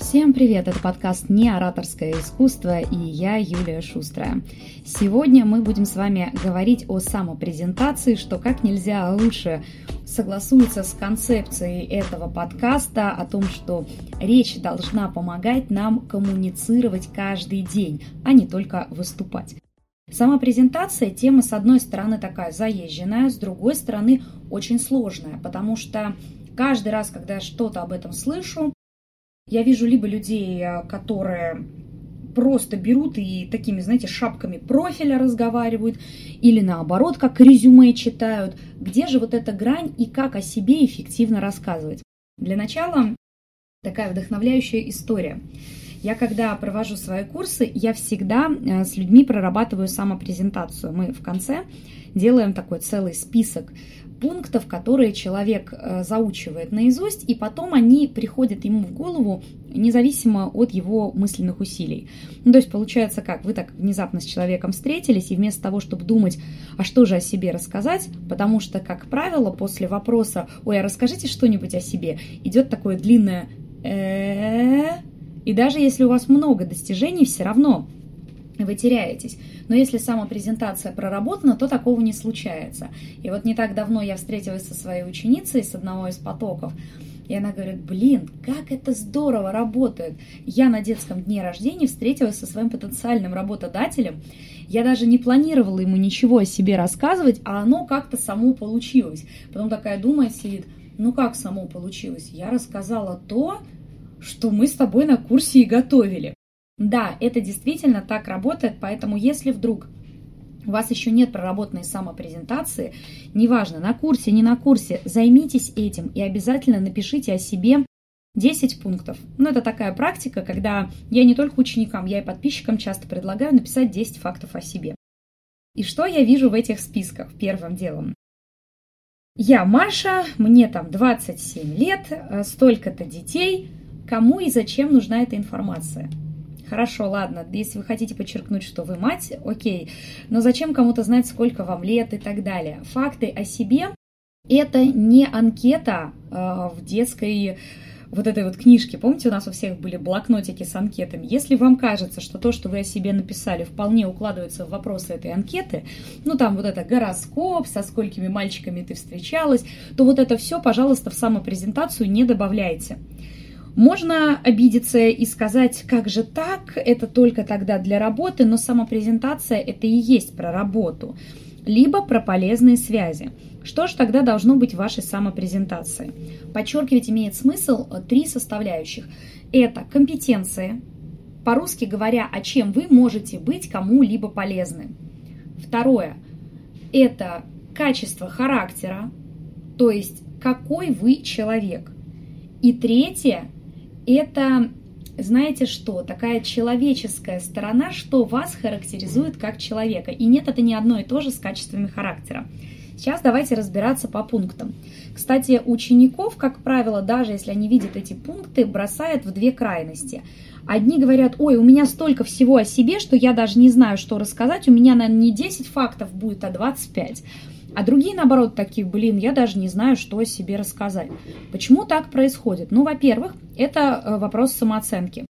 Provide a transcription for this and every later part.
Всем привет! Это подкаст «Не ораторское искусство» и я, Юлия Шустрая. Сегодня мы будем с вами говорить о самопрезентации, что как нельзя лучше согласуется с концепцией этого подкаста о том, что речь должна помогать нам коммуницировать каждый день, а не только выступать. Сама презентация – тема, с одной стороны, такая заезженная, с другой стороны, очень сложная, потому что каждый раз, когда я что-то об этом слышу, я вижу либо людей, э, которые просто берут и такими, знаете, шапками профиля разговаривают, или наоборот, как резюме читают. Где же вот эта грань и как о себе эффективно рассказывать? Для начала такая вдохновляющая история. Я когда провожу свои курсы, я всегда э, с людьми прорабатываю самопрезентацию. Мы в конце делаем такой целый список пунктов, которые человек э, заучивает наизусть, и потом они приходят ему в голову независимо от его мысленных усилий. Ну, то есть получается как, вы так внезапно с человеком встретились, и вместо того, чтобы думать, а что же о себе рассказать, потому что, как правило, после вопроса, ой, а расскажите что-нибудь о себе, идет такое длинное и даже если у вас много достижений, все равно вы теряетесь. Но если самопрезентация проработана, то такого не случается. И вот не так давно я встретилась со своей ученицей с одного из потоков, и она говорит, блин, как это здорово работает. Я на детском дне рождения встретилась со своим потенциальным работодателем. Я даже не планировала ему ничего о себе рассказывать, а оно как-то само получилось. Потом такая думает, сидит, ну как само получилось? Я рассказала то, что мы с тобой на курсе и готовили. Да, это действительно так работает, поэтому если вдруг у вас еще нет проработанной самопрезентации, неважно, на курсе, не на курсе, займитесь этим и обязательно напишите о себе 10 пунктов. Ну, это такая практика, когда я не только ученикам, я и подписчикам часто предлагаю написать 10 фактов о себе. И что я вижу в этих списках первым делом? Я Маша, мне там 27 лет, э, столько-то детей. Кому и зачем нужна эта информация? Хорошо, ладно, если вы хотите подчеркнуть, что вы мать, окей, но зачем кому-то знать, сколько вам лет и так далее? Факты о себе – это не анкета э, в детской вот этой вот книжке. Помните, у нас у всех были блокнотики с анкетами. Если вам кажется, что то, что вы о себе написали, вполне укладывается в вопросы этой анкеты, ну там вот это гороскоп, со сколькими мальчиками ты встречалась, то вот это все, пожалуйста, в самопрезентацию не добавляйте. Можно обидеться и сказать, как же так, это только тогда для работы, но самопрезентация это и есть про работу, либо про полезные связи. Что же тогда должно быть в вашей самопрезентации? Подчеркивать имеет смысл три составляющих. Это компетенции, по-русски говоря, о чем вы можете быть кому-либо полезны. Второе – это качество характера, то есть какой вы человек. И третье это, знаете что, такая человеческая сторона, что вас характеризует как человека. И нет, это не одно и то же с качествами характера. Сейчас давайте разбираться по пунктам. Кстати, учеников, как правило, даже если они видят эти пункты, бросают в две крайности. Одни говорят, ой, у меня столько всего о себе, что я даже не знаю, что рассказать, у меня, наверное, не 10 фактов будет, а 25. А другие, наоборот, такие, блин, я даже не знаю, что о себе рассказать. Почему так происходит? Ну, во-первых, это э, вопрос самооценки.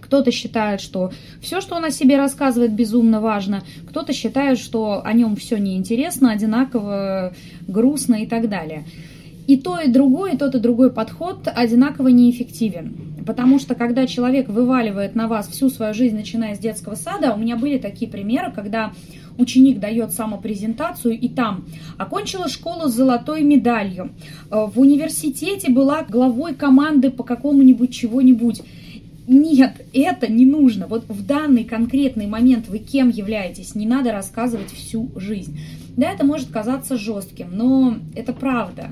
Кто-то считает, что все, что он о себе рассказывает, безумно важно. Кто-то считает, что о нем все неинтересно, одинаково грустно и так далее. И то, и другое, и тот, и другой подход одинаково неэффективен. Потому что когда человек вываливает на вас всю свою жизнь, начиная с детского сада, у меня были такие примеры, когда ученик дает самопрезентацию, и там окончила школу с золотой медалью, э, в университете была главой команды по какому-нибудь чего-нибудь. Нет, это не нужно. Вот в данный конкретный момент вы кем являетесь, не надо рассказывать всю жизнь. Да, это может казаться жестким, но это правда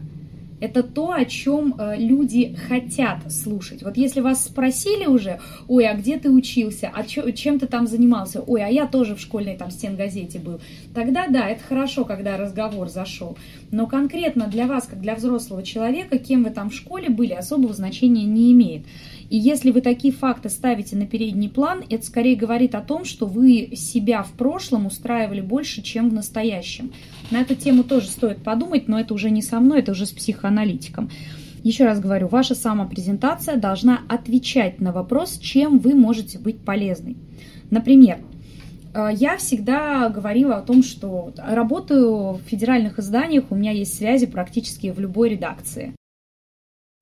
это то, о чем э, люди хотят слушать. Вот если вас спросили уже, ой, а где ты учился, а чё, чем ты там занимался, ой, а я тоже в школьной там стенгазете был, тогда да, это хорошо, когда разговор зашел. Но конкретно для вас, как для взрослого человека, кем вы там в школе были, особого значения не имеет. И если вы такие факты ставите на передний план, это скорее говорит о том, что вы себя в прошлом устраивали больше, чем в настоящем. На эту тему тоже стоит подумать, но это уже не со мной, это уже с психоаналитиком. Еще раз говорю, ваша самопрезентация должна отвечать на вопрос, чем вы можете быть полезной. Например, я всегда говорила о том, что работаю в федеральных изданиях, у меня есть связи практически в любой редакции.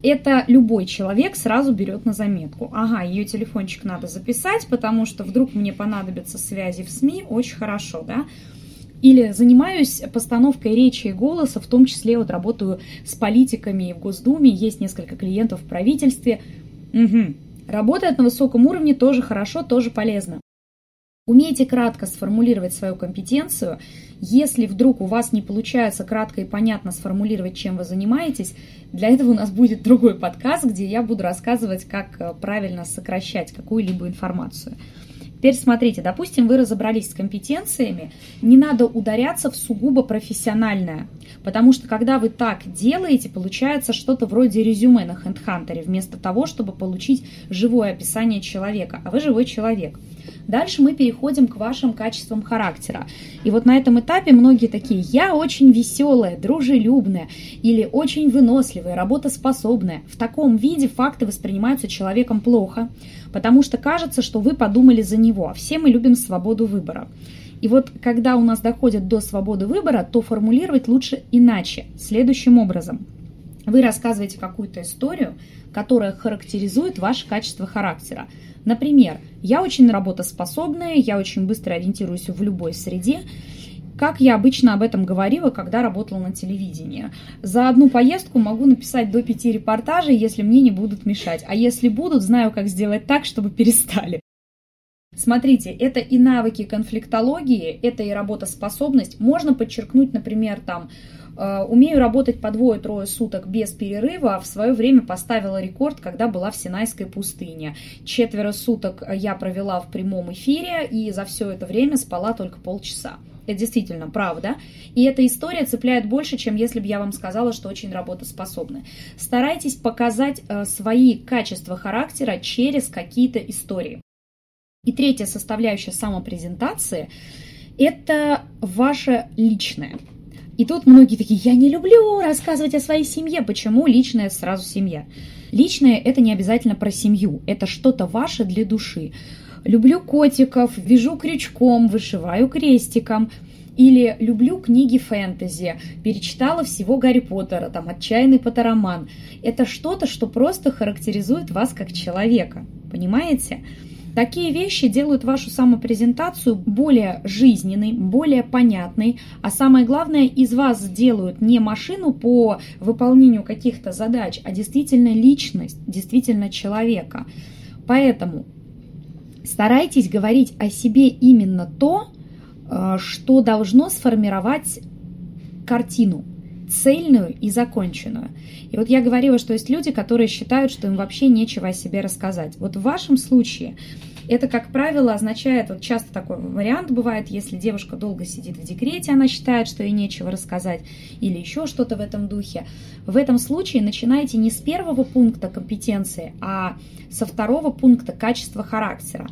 Это любой человек сразу берет на заметку. Ага, ее телефончик надо записать, потому что вдруг мне понадобятся связи в СМИ, очень хорошо, да. Или занимаюсь постановкой речи и голоса, в том числе вот работаю с политиками в Госдуме, есть несколько клиентов в правительстве. Угу. Работает на высоком уровне тоже хорошо, тоже полезно. Умейте кратко сформулировать свою компетенцию. Если вдруг у вас не получается кратко и понятно сформулировать, чем вы занимаетесь, для этого у нас будет другой подкаст, где я буду рассказывать, как э, правильно сокращать какую-либо информацию. Теперь смотрите, допустим, вы разобрались с компетенциями, не надо ударяться в сугубо профессиональное, потому что когда вы так делаете, получается что-то вроде резюме на HandHunter, вместо того, чтобы получить живое описание человека, а вы живой человек. Дальше мы переходим к вашим качествам характера. И вот на этом этапе многие такие, я очень веселая, дружелюбная или очень выносливая, работоспособная. В таком виде факты воспринимаются человеком плохо, потому что кажется, что вы подумали за него, а все мы любим свободу выбора. И вот когда у нас доходит до свободы выбора, то формулировать лучше иначе, следующим образом. Вы рассказываете какую-то историю, которая характеризует ваше качество характера. Например, я очень работоспособная, я очень быстро ориентируюсь в любой среде, как я обычно об этом говорила, когда работала на телевидении. За одну поездку могу написать до пяти репортажей, если мне не будут мешать. А если будут, знаю, как сделать так, чтобы перестали. Смотрите, это и навыки конфликтологии, это и работоспособность. Можно подчеркнуть, например, там, умею работать по двое-трое суток без перерыва. В свое время поставила рекорд, когда была в Синайской пустыне. Четверо суток я провела в прямом эфире и за все это время спала только полчаса. Это действительно правда. И эта история цепляет больше, чем если бы я вам сказала, что очень работоспособны. Старайтесь показать э, свои качества характера через какие-то истории. И третья составляющая самопрезентации – это ваше личное. И тут многие такие, я не люблю рассказывать о своей семье. Почему личное сразу семья? Личное – это не обязательно про семью, это что-то ваше для души. Люблю котиков, вяжу крючком, вышиваю крестиком. Или люблю книги фэнтези, перечитала всего Гарри Поттера, там «Отчаянный Поттероман». Это что-то, что просто характеризует вас как человека, понимаете? Такие вещи делают вашу самопрезентацию более жизненной, более понятной, а самое главное, из вас сделают не машину по выполнению каких-то задач, а действительно личность, действительно человека. Поэтому старайтесь говорить о себе именно то, э, что должно сформировать картину, цельную и законченную. И вот я говорила, что есть люди, которые считают, что им вообще нечего о себе рассказать. Вот в вашем случае это, как правило, означает, вот часто такой вариант бывает, если девушка долго сидит в декрете, она считает, что ей нечего рассказать, или еще что-то в этом духе. В этом случае начинайте не с первого пункта компетенции, а со второго пункта качества характера.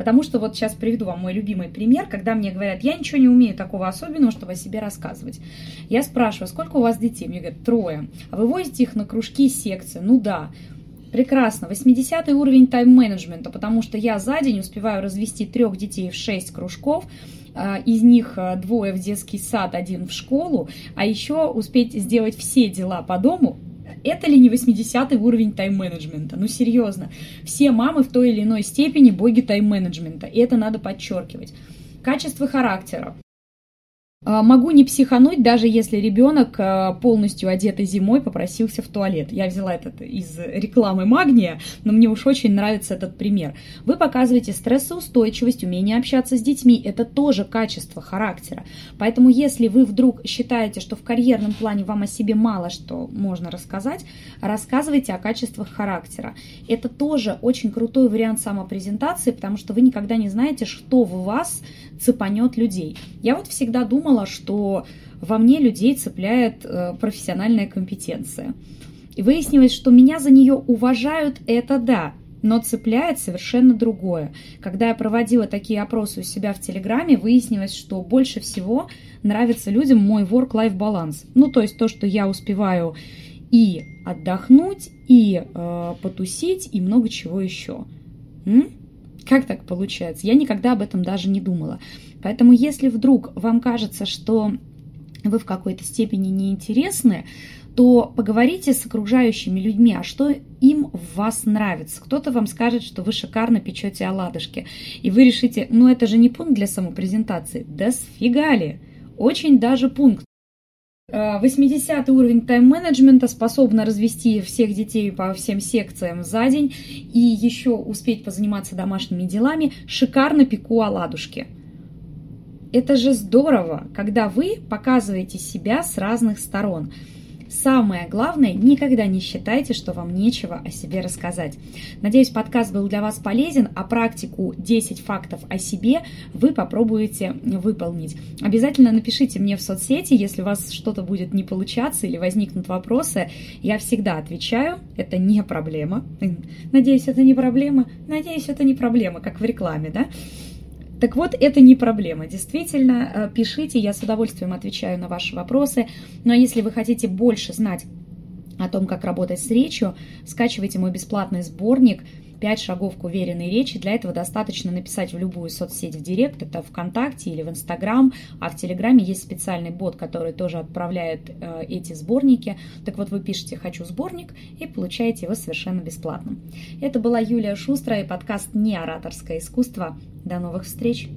Потому что вот сейчас приведу вам мой любимый пример, когда мне говорят, я ничего не умею такого особенного, чтобы о себе рассказывать. Я спрашиваю, сколько у вас детей? Мне говорят, трое. А вы возите их на кружки и секции? Ну да. Прекрасно. 80 уровень тайм-менеджмента, потому что я за день успеваю развести трех детей в 6 кружков, а, из них а, двое в детский сад, один в школу, а еще успеть сделать все дела по дому это ли не 80 уровень тайм-менеджмента? Ну, серьезно. Все мамы в той или иной степени боги тайм-менеджмента, и это надо подчеркивать. Качество характера. А, могу не психануть, даже если ребенок а, полностью одетый зимой попросился в туалет. Я взяла этот из рекламы магния, но мне уж очень нравится этот пример. Вы показываете стрессоустойчивость, умение общаться с детьми. Это тоже качество характера. Поэтому если вы вдруг считаете, что в карьерном плане вам о себе мало что можно рассказать, рассказывайте о качествах характера. Это тоже очень крутой вариант самопрезентации, потому что вы никогда не знаете, что в вас цепанет людей. Я вот всегда думала, что во мне людей цепляет э, профессиональная компетенция. И выяснилось, что меня за нее уважают, это да, но цепляет совершенно другое. Когда я проводила такие опросы у себя в Телеграме, выяснилось, что больше всего нравится людям мой work-life баланс. Ну, то есть то, что я успеваю и отдохнуть, и э, потусить, и много чего еще. М? Как так получается? Я никогда об этом даже не думала. Поэтому если вдруг вам кажется, что вы в какой-то степени неинтересны, то поговорите с окружающими людьми, а что им в вас нравится. Кто-то вам скажет, что вы шикарно печете оладушки, и вы решите, ну это же не пункт для самопрезентации. Да сфига ли? Очень даже пункт. 80 э, уровень тайм-менеджмента способна развести всех детей по всем секциям за день и еще успеть позаниматься домашними делами. Шикарно пеку оладушки. Это же здорово, когда вы показываете себя с разных сторон. Самое главное, никогда не считайте, что вам нечего о себе рассказать. Надеюсь, подкаст был для вас полезен, а практику 10 фактов о себе вы попробуете выполнить. Обязательно напишите мне в соцсети, если у вас что-то будет не получаться или возникнут вопросы. Я всегда отвечаю, это не проблема. Надеюсь, это не проблема. Надеюсь, это не проблема, как в рекламе, да? Так вот, это не проблема. Действительно, э, пишите, я с удовольствием отвечаю на ваши вопросы. А если вы хотите больше знать о том, как работать с речью, скачивайте мой бесплатный сборник «5 шагов к уверенной речи». Для этого достаточно написать в любую соцсеть в Директ, это ВКонтакте или в Инстаграм, а в Телеграме есть специальный бот, который тоже отправляет э, эти сборники. Так вот, вы пишете «Хочу сборник» и получаете его совершенно бесплатно. Это была Юлия Шустрая и подкаст «Не ораторское искусство». До новых встреч!